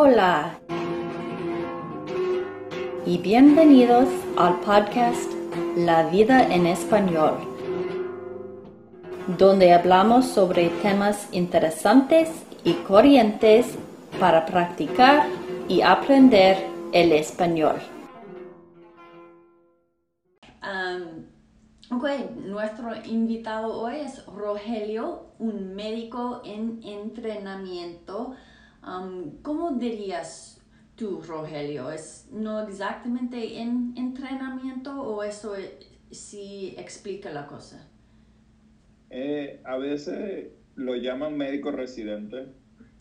Hola y bienvenidos al podcast La vida en español, donde hablamos sobre temas interesantes y corrientes para practicar y aprender el español. ok, nuestro invitado hoy es Rogelio, un médico en entrenamiento. ¿Cómo dirías tú, Rogelio? ¿Es no exactamente en entrenamiento o eso sí explica la cosa? Eh, a veces lo llaman médico residente.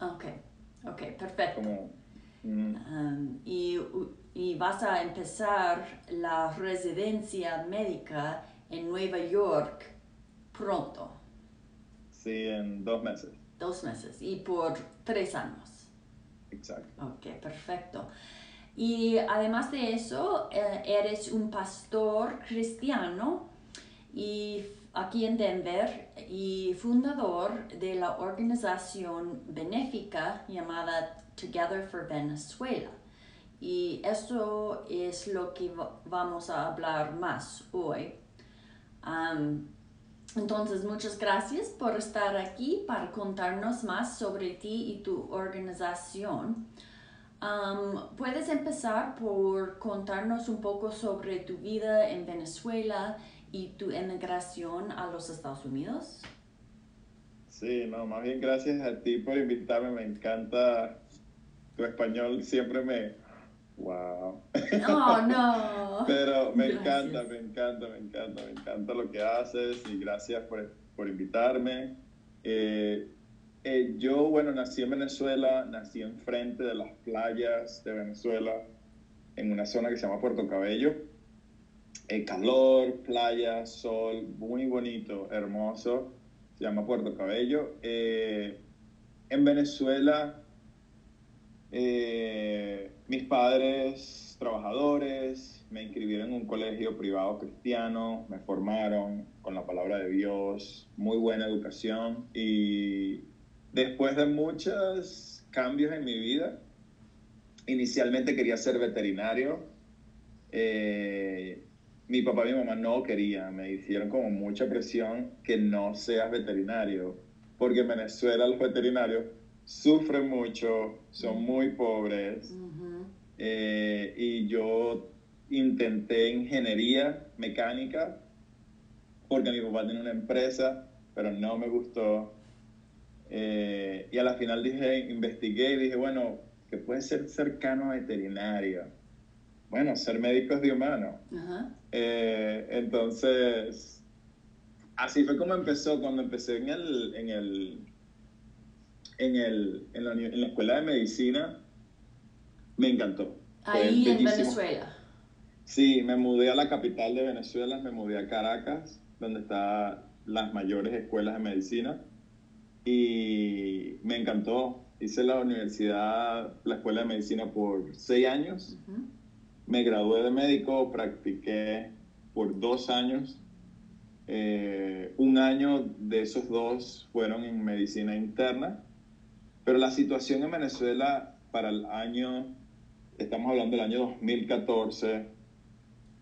Ok, ok, perfecto. Mm. y, y, vas a empezar la residencia médica en Nueva York pronto. Sí, en dos meses. Dos meses y por tres años. Exacto. Ok, perfecto. Y además de eso, eh, eres un pastor cristiano y aquí en Denver y fundador de la organización benéfica llamada Together for Venezuela. Y eso es lo que vamos a hablar más hoy. Entonces, muchas gracias por estar aquí para contarnos más sobre ti y tu organización. ¿Puedes empezar por contarnos un poco sobre tu vida en Venezuela y tu emigración a los Estados Unidos? Sí, no, más bien gracias a ti por invitarme, me encanta tu español, siempre me... ¡Wow! No, no. Pero me encanta, me encanta, me encanta, me encanta lo que haces y gracias por, por invitarme. Eh, eh, yo, bueno, nací en Venezuela, nací enfrente de las playas de Venezuela, en una zona que se llama Puerto Cabello el calor, playa, sol, muy bonito, hermoso. Se llama Puerto Cabello. Eh, en Venezuela, eh, mis padres trabajadores me inscribieron en un colegio privado cristiano, me formaron con la palabra de Dios, muy buena educación y después de muchos cambios en mi vida, inicialmente quería ser veterinario. Eh, mi papá y mi mamá no querían, me hicieron como mucha presión que no seas veterinario, porque en Venezuela los veterinarios sufren mucho, son muy pobres, eh, y yo intenté ingeniería mecánica, porque mi papá tiene una empresa, pero no me gustó. Eh, y a la final dije, investigué y dije, bueno, que puede ser cercano a veterinario bueno, ser médico es de humano. Eh, entonces, así fue como empezó, cuando empecé en el, en el, en el, en la, en la escuela de medicina, me encantó. Ahí en Venezuela. Sí, me mudé a la capital de Venezuela, me mudé a Caracas, donde están las mayores escuelas de medicina, y me encantó. Hice la universidad, la escuela de medicina por seis años. Me gradué de médico, practiqué por dos años. Eh, un año de esos dos fueron en medicina interna, pero la situación en Venezuela para el año, estamos hablando del año 2014,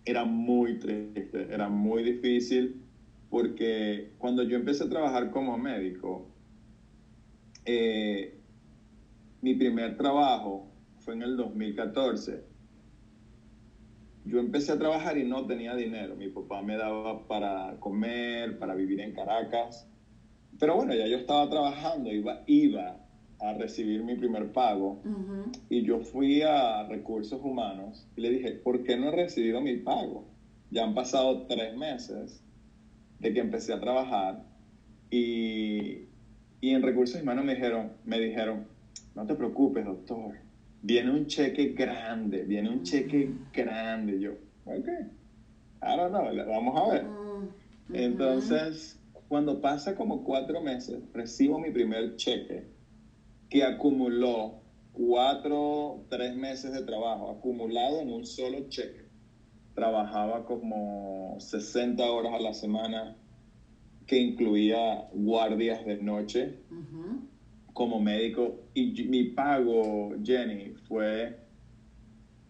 era muy triste, era muy difícil, porque cuando yo empecé a trabajar como médico, eh, mi primer trabajo fue en el 2014 yo empecé a trabajar y no tenía dinero. Mi papá me daba para comer, para vivir en Caracas. Pero bueno, ya yo estaba trabajando, iba, iba a recibir mi primer pago. Y yo fui a recursos humanos y le dije, ¿por qué no he recibido mi pago? Ya han pasado tres meses de que empecé a trabajar y, y en recursos humanos me dijeron, me dijeron, no te preocupes, doctor viene un cheque grande, viene un cheque grande. Yo, ok, I don't know, vamos a ver. Entonces, cuando pasa como cuatro meses, recibo mi primer cheque que acumuló cuatro, tres meses de trabajo, acumulado en un solo cheque. Trabajaba como 60 horas a la semana, que incluía guardias de noche como médico y mi pago, Jenny, fue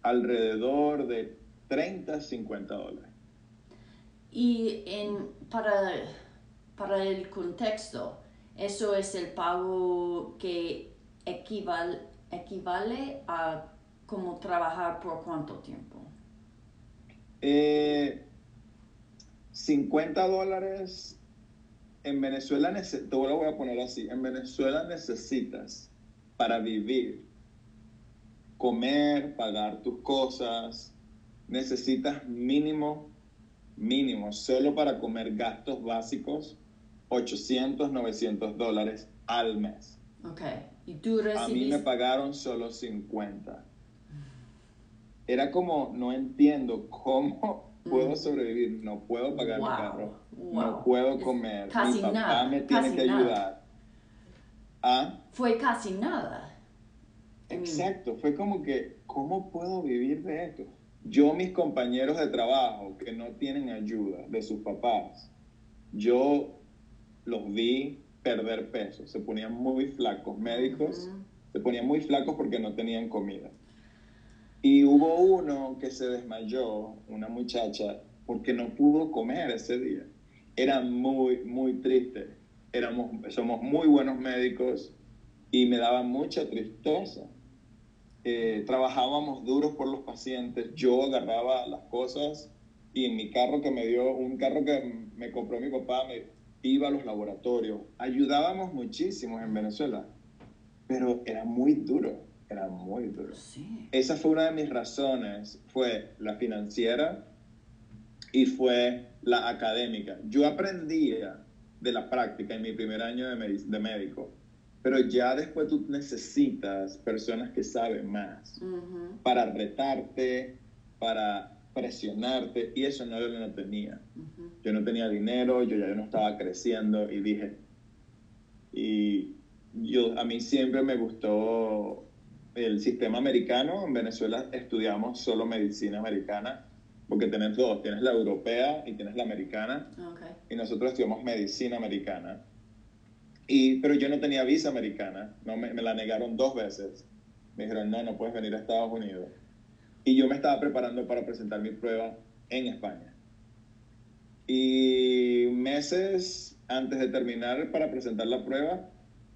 alrededor de 30, 50 dólares. Y en, para, para el contexto, eso es el pago que equivale, equivale a como trabajar por cuánto tiempo. 50 eh, dólares en Venezuela, te lo voy a poner así, en Venezuela necesitas para vivir, comer, pagar tus cosas, necesitas mínimo, mínimo, solo para comer gastos básicos, 800, 900 dólares al mes. Ok, y tú recibiste... A mí me pagaron solo 50. Era como, no entiendo cómo puedo mm. sobrevivir, no puedo pagar mi carro, no puedo comer, casi mi papá nada, me tiene que ayudar. ¿Ah? Fue casi nada. Exacto, fue como que, ¿cómo puedo vivir de esto? Yo, mis compañeros de trabajo que no tienen ayuda de sus papás, yo los vi perder peso, se ponían muy flacos, médicos se ponían muy flacos porque no tenían comida. Y hubo uno que se desmayó, una muchacha, porque no pudo comer ese día. Era muy, muy triste. Éramos, somos muy buenos médicos y me daba mucha tristeza. Eh, trabajábamos duros por los pacientes. Yo agarraba las cosas y en mi carro que me dio, un carro que me compró mi papá, me iba a los laboratorios. Ayudábamos muchísimo en Venezuela, pero era muy duro era muy duro. Esa fue una de mis razones, fue la financiera y fue la académica. Yo aprendía de la práctica en mi primer año de, de médico, pero ya después tú necesitas personas que saben más para retarte, para presionarte, y eso no yo no tenía. Yo no tenía dinero, yo ya no estaba creciendo y dije, y yo, a mí siempre me gustó el sistema americano, en Venezuela estudiamos solo medicina americana, porque tienes dos, tienes la europea y tienes la americana, y nosotros estudiamos medicina americana. Y, pero yo no tenía visa americana, no, me, me, la negaron dos veces. Me dijeron, no, no puedes venir a Estados Unidos. Y yo me estaba preparando para presentar mi prueba en España. Y meses antes de terminar para presentar la prueba,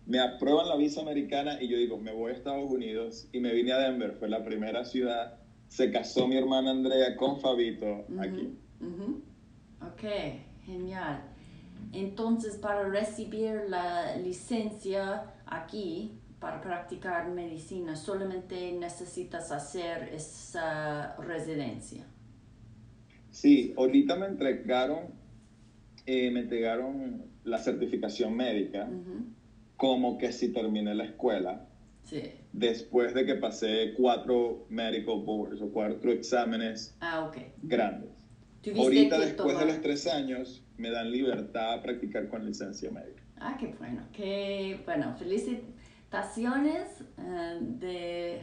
me aprueban la visa americana y yo digo, me voy a Estados Unidos y me vine a Denver, fue la primera ciudad. Se casó mi hermana Andrea con Fabito aquí. Ok, genial. Entonces, para recibir la licencia aquí, para practicar medicina, solamente necesitas hacer esa residencia. Sí, ahorita me entregaron, eh, me entregaron la certificación médica como que si terminé la escuela. Después de que pasé cuatro medical boards o cuatro exámenes ah, grandes. Ahorita, después de los tres años, me dan libertad a practicar con licencia médica. Ah, qué bueno. Qué bueno. Eh, de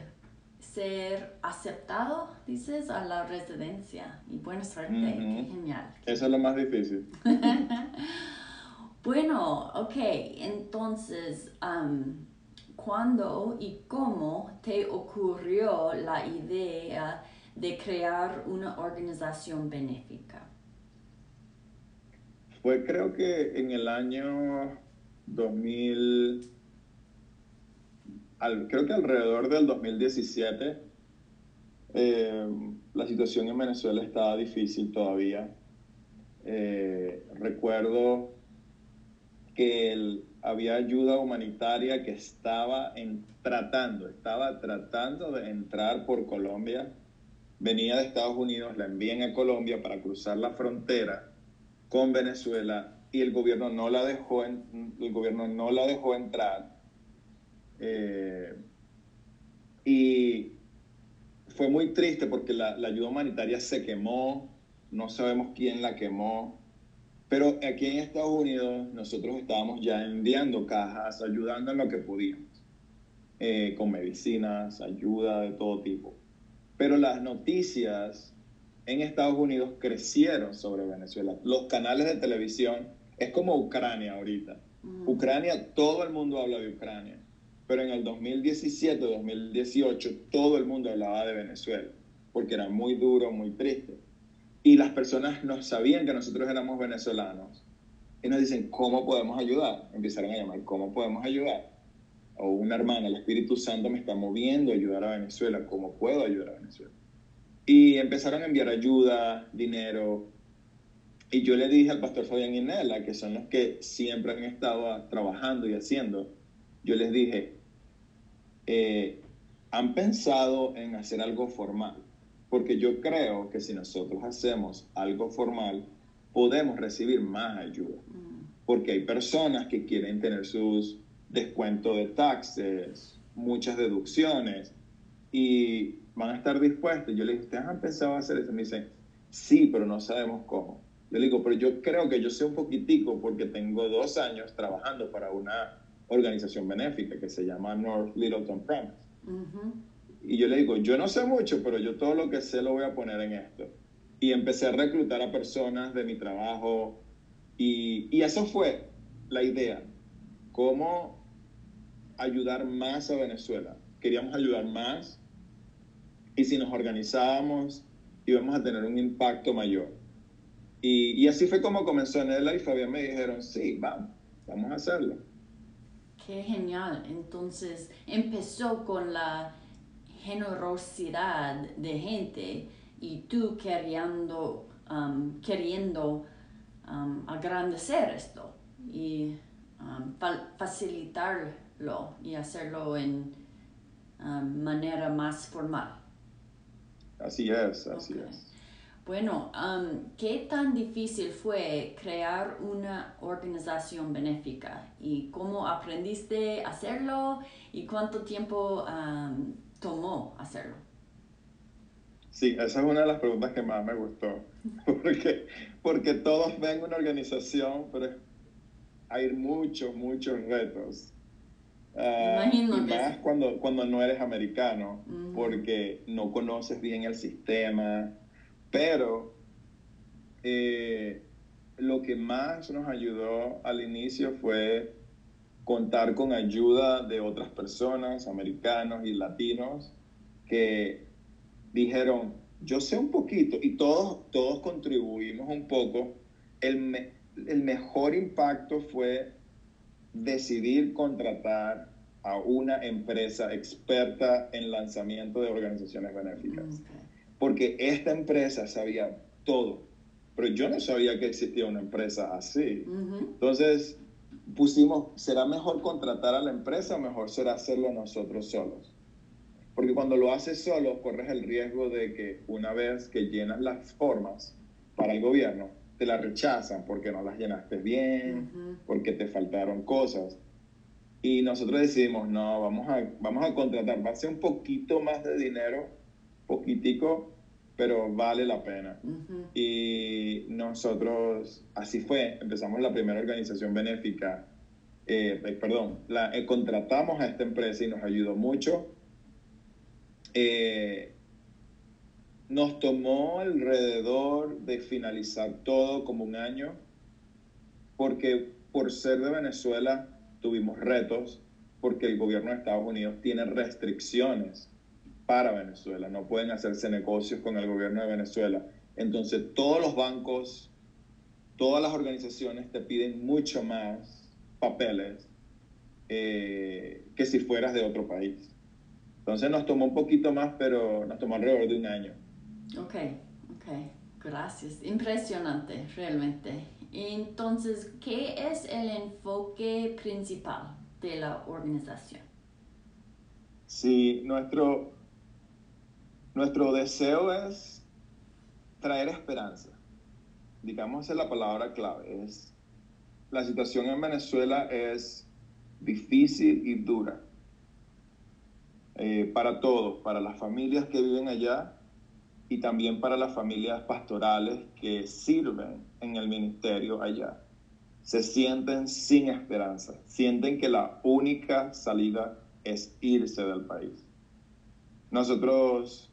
ser aceptado, dices, a la residencia. Y buena suerte. Qué genial. Eso es lo más difícil. Bueno, ok, entonces, ¿cuándo y cómo te ocurrió la idea de crear una organización benéfica? Fue creo que en el año 2000, creo que alrededor del 2017, em, la situación en Venezuela estaba difícil todavía. Eh, recuerdo que había ayuda humanitaria que estaba tratando, estaba tratando de entrar por Colombia. Venía de Estados Unidos, la envían a Colombia para cruzar la frontera con Venezuela y el gobierno no la dejó, el gobierno no la dejó entrar. Eh, y fue muy triste porque la, la ayuda humanitaria se quemó, no sabemos quién la quemó. Pero aquí en Estados Unidos nosotros estábamos ya enviando cajas, ayudando en lo que podíamos, eh, con medicinas, ayuda de todo tipo. Pero las noticias en Estados Unidos crecieron sobre Venezuela. Los canales de televisión, es como Ucrania ahorita. Mm. Ucrania, todo el mundo habla de Ucrania. Pero en el 2017, 2018, todo el mundo hablaba de Venezuela, porque era muy duro, muy triste. Y las personas no sabían que nosotros éramos venezolanos. Y nos dicen, ¿cómo podemos ayudar? Empezaron a llamar, ¿cómo podemos ayudar? O una hermana, el Espíritu Santo me está moviendo a ayudar a Venezuela, ¿cómo puedo ayudar a Venezuela? Y empezaron a enviar ayuda, dinero. Y yo le dije al pastor Fabián y Nela, que son los que siempre han estado trabajando y haciendo, yo les dije, eh, han pensado en hacer algo formal, porque yo creo que si nosotros hacemos algo formal, podemos recibir más ayuda, porque hay personas que quieren tener sus descuentos de taxes, muchas deducciones, y van a estar dispuestos. Yo le dije, ¿ustedes han pensado hacer eso? Me dicen, sí, pero no sabemos cómo. Yo le digo, pero yo creo que yo sé un poquitico porque tengo dos años trabajando para una organización benéfica que se llama North Littleton Promise. Y yo le digo, yo no sé mucho, pero yo todo lo que sé lo voy a poner en esto. Y empecé a reclutar a personas de mi trabajo y, y eso fue la idea, cómo ayudar más a Venezuela. Queríamos ayudar más y si nos organizábamos íbamos a tener un impacto mayor. Y, y así fue como comenzó Nela y Fabián me dijeron, sí, vamos, vamos a hacerlo. Qué genial. Entonces empezó con la generosidad de gente y tú queriendo, um, queriendo um, agrandecer esto y um, facilitarlo y hacerlo en manera más formal. Así es, así es. Bueno, um, ¿qué tan difícil fue crear una organización benéfica? ¿Y cómo aprendiste a hacerlo? ¿Y cuánto tiempo um, tomó hacerlo? Sí, esa es una de las preguntas que más me gustó. Porque, porque todos ven una organización, pero hay muchos, muchos retos. Uh, Imagino más cuando, cuando no eres americano, porque no conoces bien el sistema pero eh, lo que más nos ayudó al inicio fue contar con ayuda de otras personas, americanos y latinos, que dijeron, yo sé un poquito y todos, todos contribuimos un poco. El, el mejor impacto fue decidir contratar a una empresa experta en lanzamiento de organizaciones benéficas porque esta empresa sabía todo, pero yo no sabía que existía una empresa así. Entonces pusimos, ¿será mejor contratar a la empresa o mejor será hacerlo nosotros solos? Porque cuando lo haces solo, corres el riesgo de que una vez que llenas las formas para el gobierno, te las rechazan porque no las llenaste bien, porque te faltaron cosas. Y nosotros decidimos, no, vamos a, vamos a contratar, va a ser un poquito más de dinero, poquitico, pero vale la pena. Y nosotros, así fue, empezamos la primera organización benéfica, eh, eh, perdón, la, eh, contratamos a esta empresa y nos ayudó mucho. nos tomó alrededor de finalizar todo como un año, porque por ser de Venezuela tuvimos retos, porque el gobierno de Estados Unidos tiene restricciones para Venezuela, no pueden hacerse negocios con el gobierno de Venezuela. Entonces todos los bancos, todas las organizaciones te piden mucho más papeles eh, que si fueras de otro país. Entonces nos tomó un poquito más, pero nos tomó alrededor de un año. Ok, ok, gracias. Impresionante, realmente. Entonces, ¿qué es el enfoque principal de la organización? Sí, nuestro, nuestro deseo es traer esperanza. Digamos, la palabra clave. Es, la situación en Venezuela es difícil y dura. Eh, para todos, para las familias que viven allá y también para las familias pastorales que sirven en el ministerio allá. Se sienten sin esperanza, sienten que la única salida es irse del país. Nosotros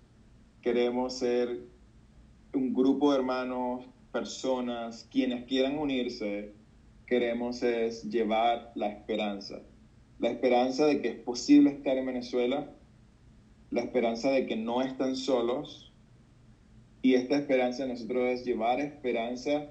queremos ser un grupo de hermanos, personas, quienes quieran unirse, queremos es llevar la esperanza, la esperanza de que es posible estar en Venezuela, la esperanza de que no están solos, y esta esperanza de nosotros es llevar esperanza,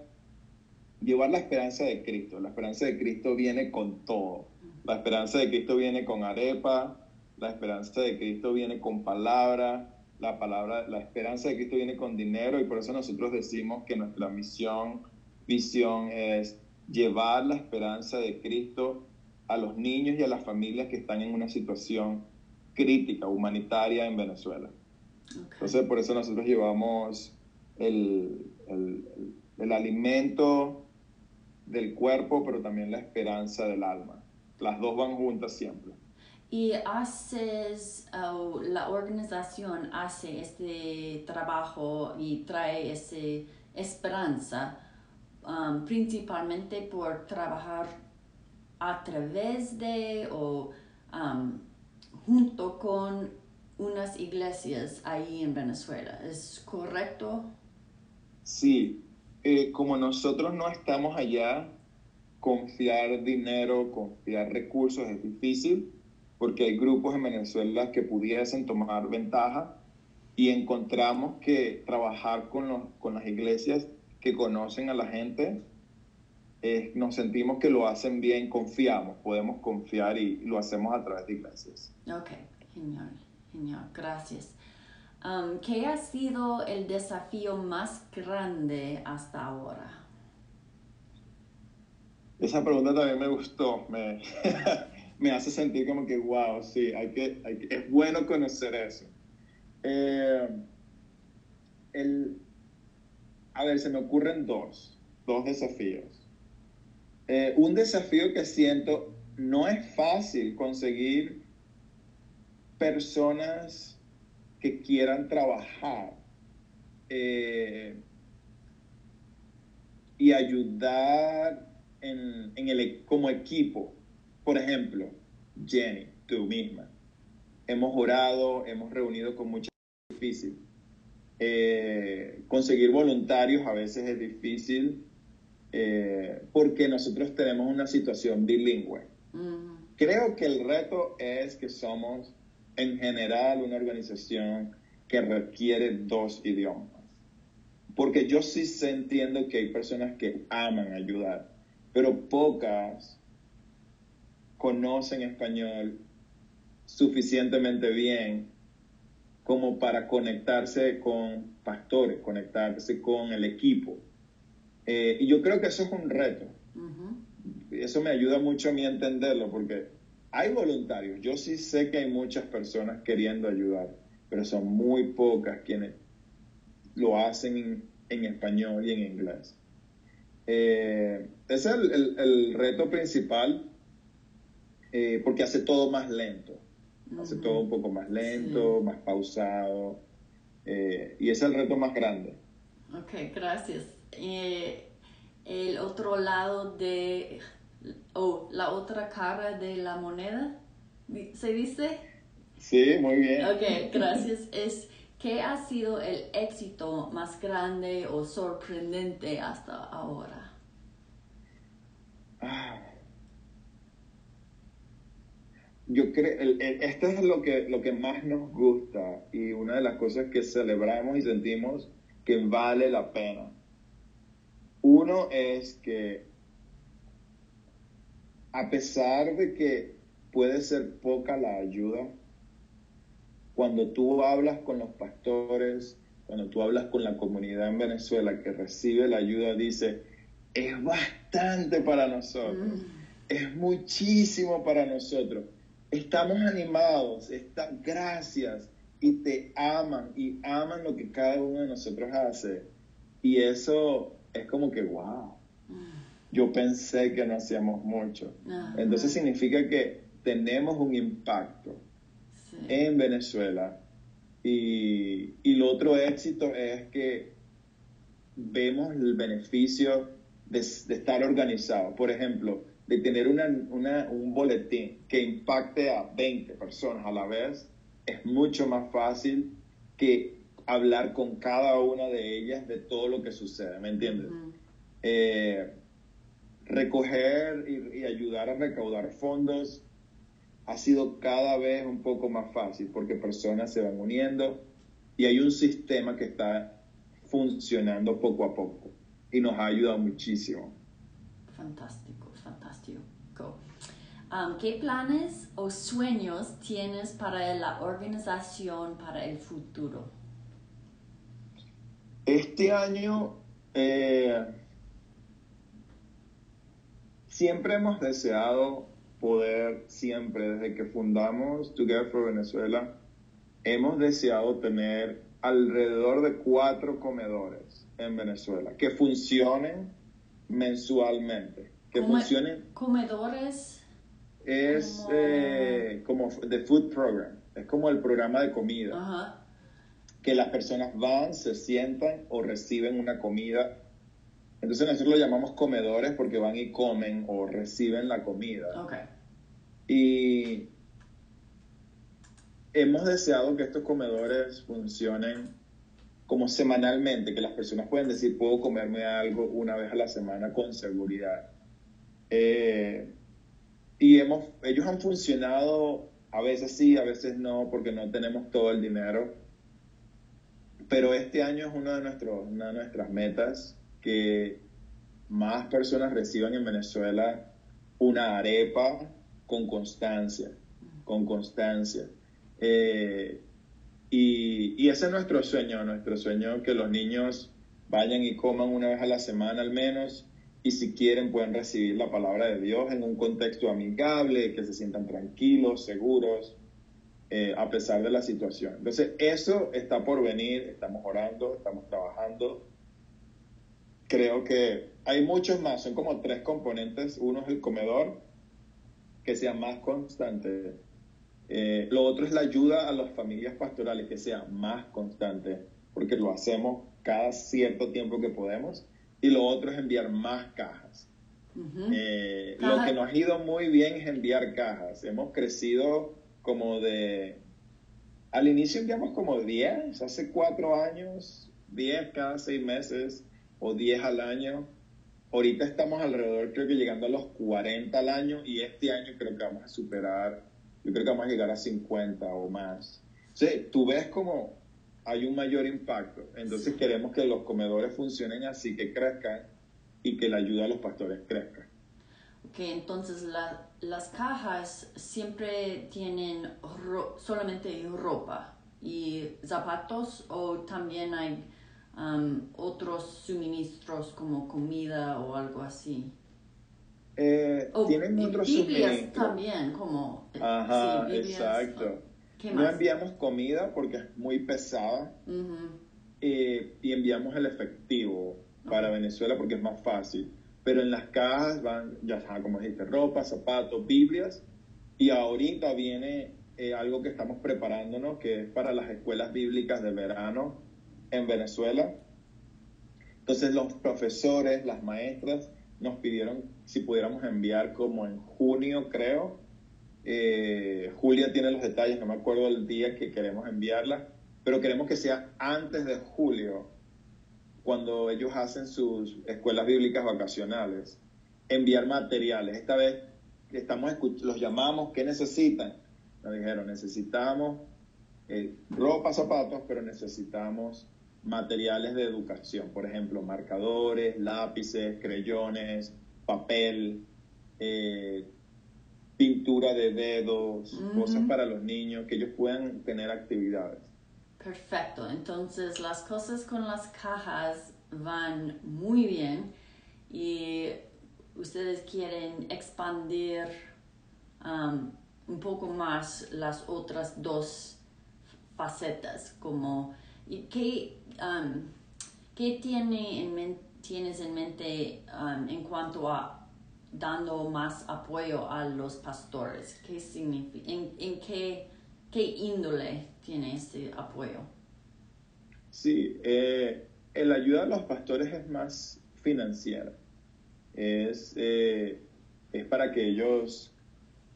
llevar la esperanza de Cristo. La esperanza de Cristo viene con todo. La esperanza de Cristo viene con arepa, la esperanza de Cristo viene con palabra, la palabra, la esperanza de Cristo viene con dinero y por eso nosotros decimos que nuestra misión, visión es llevar la esperanza de Cristo a los niños y a las familias que están en una situación crítica, humanitaria en Venezuela. Entonces, por eso nosotros llevamos el, el, alimento del cuerpo, pero también la esperanza del alma. Las dos van juntas siempre. Y haces, la organización hace este trabajo y trae esa esperanza um, principalmente por trabajar a través de o um, junto con unas iglesias ahí en Venezuela. ¿Es correcto? Sí, eh, como nosotros no estamos allá, confiar dinero, confiar recursos es difícil porque hay grupos en Venezuela que pudiesen tomar ventaja y encontramos que trabajar con, los, con las iglesias que conocen a la gente, eh, nos sentimos que lo hacen bien, confiamos, podemos confiar y lo hacemos a través de iglesias. Ok, genial. Genial, gracias. Um, ¿Qué ha sido el desafío más grande hasta ahora? Esa pregunta también me gustó, me, me hace sentir como que, wow, sí, hay que, es bueno conocer eso. Eh, el, a ver, se me ocurren dos, dos desafíos. Eh, un desafío que siento, no es fácil conseguir personas que quieran trabajar eh, y ayudar en, el, e, como equipo. Por ejemplo, Jenny, tú misma. Hemos orado, hemos reunido con mucha difícil. Eh, conseguir voluntarios a veces es difícil eh, porque nosotros tenemos una situación bilingüe. Creo que el reto es que somos en general una organización que requiere dos idiomas. Porque yo sí entiendo que hay personas que aman ayudar, pero pocas conocen español suficientemente bien como para conectarse con pastores, conectarse con el equipo. Eh, y yo creo que eso es un reto. Eso me ayuda mucho a mí a entenderlo, porque hay voluntarios, yo sí sé que hay muchas personas queriendo ayudar, pero son muy pocas quienes lo hacen en, español y en inglés. Eh, ese es el, reto principal eh, porque hace todo más lento, hace todo un poco más lento, más pausado, eh, y es el reto más grande. Ok, gracias. el otro lado de o la otra cara de la moneda. ¿Se dice? Sí, muy bien. Ok, gracias. Es, ¿Qué ha sido el éxito más grande o sorprendente hasta ahora? Ah. Yo creo, esto es lo que, lo que más nos gusta y una de las cosas que celebramos y sentimos que vale la pena. Uno es que a pesar de que puede ser poca la ayuda, cuando tú hablas con los pastores, cuando tú hablas con la comunidad en Venezuela que recibe la ayuda, dice, es bastante para nosotros, mm. es muchísimo para nosotros. Estamos animados, está, gracias, y te aman, y aman lo que cada uno de nosotros hace. Y eso es como que, wow yo pensé que no hacíamos mucho. Entonces significa que tenemos un impacto en Venezuela y, y lo otro éxito es que vemos el beneficio de, estar organizado. Por ejemplo, de tener una, un boletín que impacte a 20 personas a la vez, es mucho más fácil que hablar con cada una de ellas de todo lo que sucede, ¿me entiendes? recoger y, ayudar a recaudar fondos ha sido cada vez un poco más fácil porque personas se van uniendo y hay un sistema que está funcionando poco a poco y nos ha ayudado muchísimo. Fantástico, fantástico. Um, ¿Qué planes o sueños tienes para la organización para el futuro? Este año eh, siempre hemos deseado poder, siempre desde que fundamos Together for Venezuela, hemos deseado tener alrededor de cuatro comedores en Venezuela que funcionen mensualmente, que funcionen. Comedores. Es como... Eh, como the food program, es como el programa de comida. Que las personas van, se sientan o reciben una comida. Entonces nosotros lo llamamos comedores porque van y comen o reciben la comida. Okay. Y hemos deseado que estos comedores funcionen como semanalmente, que las personas pueden decir, puedo comerme algo una vez a la semana con seguridad. Eh, y hemos, ellos han funcionado a veces sí, a veces no, porque no tenemos todo el dinero. Pero este año es uno de nuestros, una de nuestras metas, que más personas reciban en Venezuela una arepa con constancia, con constancia. Eh, y, ese es nuestro sueño, nuestro sueño que los niños vayan y coman una vez a la semana al menos y si quieren pueden recibir la palabra de Dios en un contexto amigable, que se sientan tranquilos, seguros, eh, a pesar de la situación. Entonces, eso está por venir, estamos orando, estamos trabajando. Creo que hay muchos más, son como tres componentes. Uno es el comedor, que sea más constante eh, lo otro es la ayuda a las familias pastorales, que sea más constante, porque lo hacemos cada cierto tiempo que podemos. Y lo otro es enviar más cajas. Eh, lo que nos ha ido muy bien es enviar cajas. Hemos crecido como de... Al inicio enviamos como 10, hace cuatro años, 10 cada seis meses o 10 al año. Ahorita estamos alrededor, creo que llegando a los 40 al año y este año creo que vamos a superar yo creo que vamos a llegar a 50 o más. Sí, tú ves como hay un mayor impacto. Entonces queremos que los comedores funcionen así, que crezcan y que la ayuda a los pastores crezca. Ok, entonces las cajas siempre tienen solamente ropa y zapatos o también hay um, otros suministros como comida o algo así. Eh, tienen otros Biblias también, como... Eh, Ajá, exacto. No enviamos comida porque es muy pesada eh, y enviamos el efectivo para Venezuela porque es más fácil. Pero en las cajas van, ya sabes, como dijiste, ropa, zapatos, Biblias. Y ahorita viene algo que estamos preparándonos, que es para las escuelas bíblicas de verano en Venezuela. Entonces los profesores, las maestras, nos pidieron si pudiéramos enviar como en junio, creo. Eh, Julia tiene los detalles, no me acuerdo el día que queremos enviarla, pero queremos que sea antes de julio, cuando ellos hacen sus escuelas bíblicas vacacionales, enviar materiales. Esta vez estamos los llamamos, ¿qué necesitan? Nos dijeron, necesitamos eh, ropa, zapatos, pero necesitamos materiales de educación, por ejemplo, marcadores, lápices, creyones, papel, eh, pintura de dedos, cosas para los niños, que ellos puedan tener actividades. Perfecto, entonces las cosas con las cajas van muy bien y ustedes quieren expandir um, un poco más las otras dos facetas, como ¿y qué Um, ¿qué tiene en tienes en mente um, en cuanto a dando más apoyo a los pastores? ¿Qué significa, en, qué, qué, índole tiene este apoyo? Sí, eh, la ayuda a los pastores es más financiera. Es, eh, es para que ellos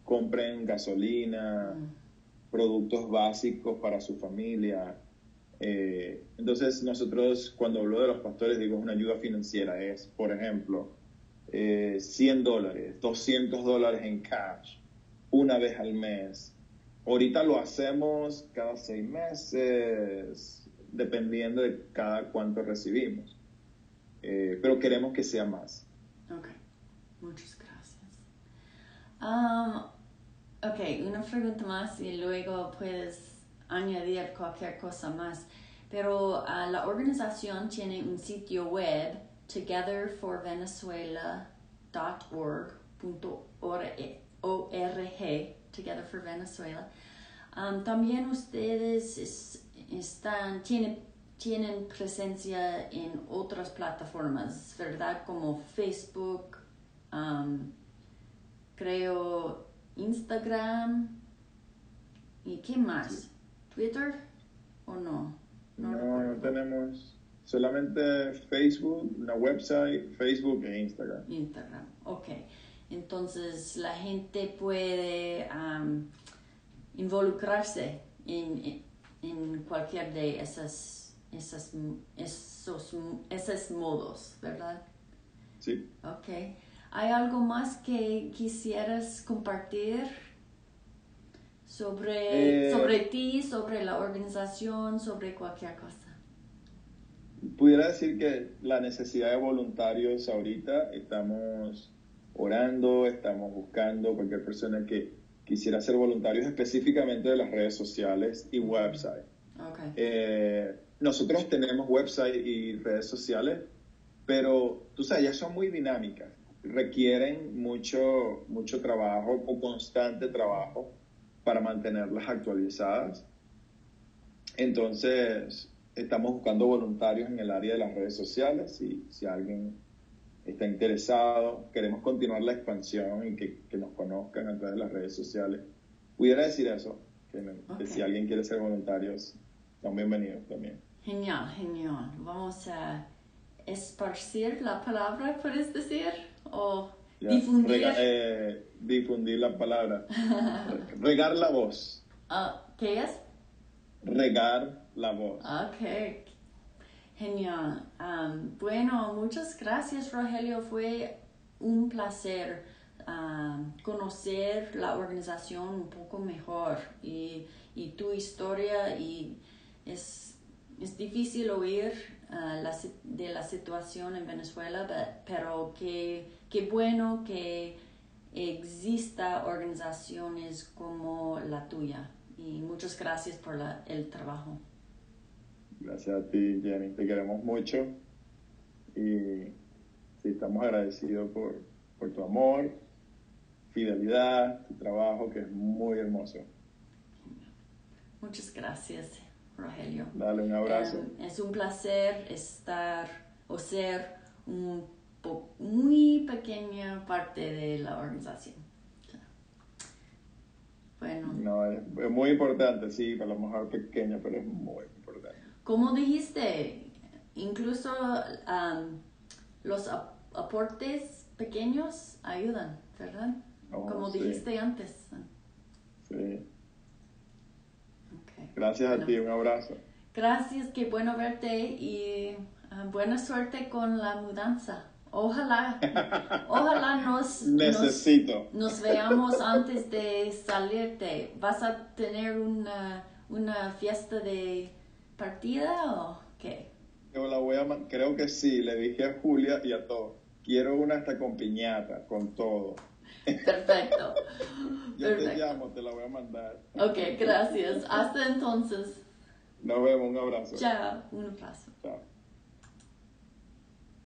compren gasolina, mm. productos básicos para su familia, eh, entonces nosotros cuando hablo de los pastores digo una ayuda financiera, es por ejemplo eh, 100 dólares, 200 dólares en cash, una vez al mes. Ahorita lo hacemos cada seis meses, dependiendo de cada cuánto recibimos. Eh, pero queremos que sea más. Ok, muchas gracias. Um, ok, una pregunta más y luego puedes añadir cualquier cosa más. Pero uh, la organización tiene un sitio web, togetherforvenezuela.org, Together for Venezuela. Um, también ustedes es, están, tienen, tienen presencia en otras plataformas, ¿verdad? Como Facebook, um, creo Instagram y qué más? Twitter o no? No, no, tenemos solamente Facebook, una website, Facebook e Instagram. Instagram, ok. Entonces la gente puede um, involucrarse en, en, cualquier de esas, esas, esos, esos modos, ¿verdad? Sí. Ok. ¿Hay algo más que quisieras compartir sobre, eh, sobre ti, sobre la organización, sobre cualquier cosa? Pudiera decir que la necesidad de voluntarios ahorita estamos orando, estamos buscando cualquier persona que quisiera ser voluntario específicamente de las redes sociales y website. Okay. Eh, nosotros tenemos website y redes sociales, pero tú sabes, ya son muy dinámicas, requieren mucho, mucho trabajo o constante trabajo para mantenerlas actualizadas. Entonces, estamos buscando voluntarios en el área de las redes sociales. y si alguien está interesado, queremos continuar la expansión y que, que nos conozcan a través de las redes sociales. Pudiera decir eso, que, si alguien quiere ser voluntarios, son bienvenidos también. Genial, genial. Vamos a esparcir la palabra, ¿puedes decir? O difundir. Eh, difundir la palabra. Regar la voz. Ah, ¿Qué es? Regar la voz. Ok, genial. Bueno, muchas gracias Rogelio, fue un placer conocer la organización un poco mejor y, y tu historia y es, es difícil oír la, de la situación en Venezuela, pero qué que bueno que exista organizaciones como la tuya y muchas gracias por la, el trabajo. Gracias a ti, Jenny. Te queremos mucho y sí, estamos agradecidos por, por tu amor, fidelidad, tu trabajo, que es muy hermoso. Muchas gracias, Rogelio. Dale un abrazo. Eh, es un placer estar o ser un muy pequeña parte de la organización. Bueno. No, es, muy importante, sí, para lo mejor pequeña, pero es muy importante. Como dijiste, incluso los aportes pequeños ayudan, ¿verdad? Oh, Como dijiste antes. Sí. Gracias a ti, un abrazo. Gracias, qué bueno verte y ah, buena suerte con la mudanza. Ojalá, ojalá nos, Necesito. nos, veamos antes de salirte. ¿Vas a tener una, una fiesta de partida o qué? Yo la voy a, creo que sí, le dije a Julia y a todos. Quiero una hasta con piñata, con todo. Perfecto. Yo te llamo, te la voy a mandar. Ok, gracias. Hasta entonces. Nos vemos, un abrazo. Chao, un abrazo. Chao.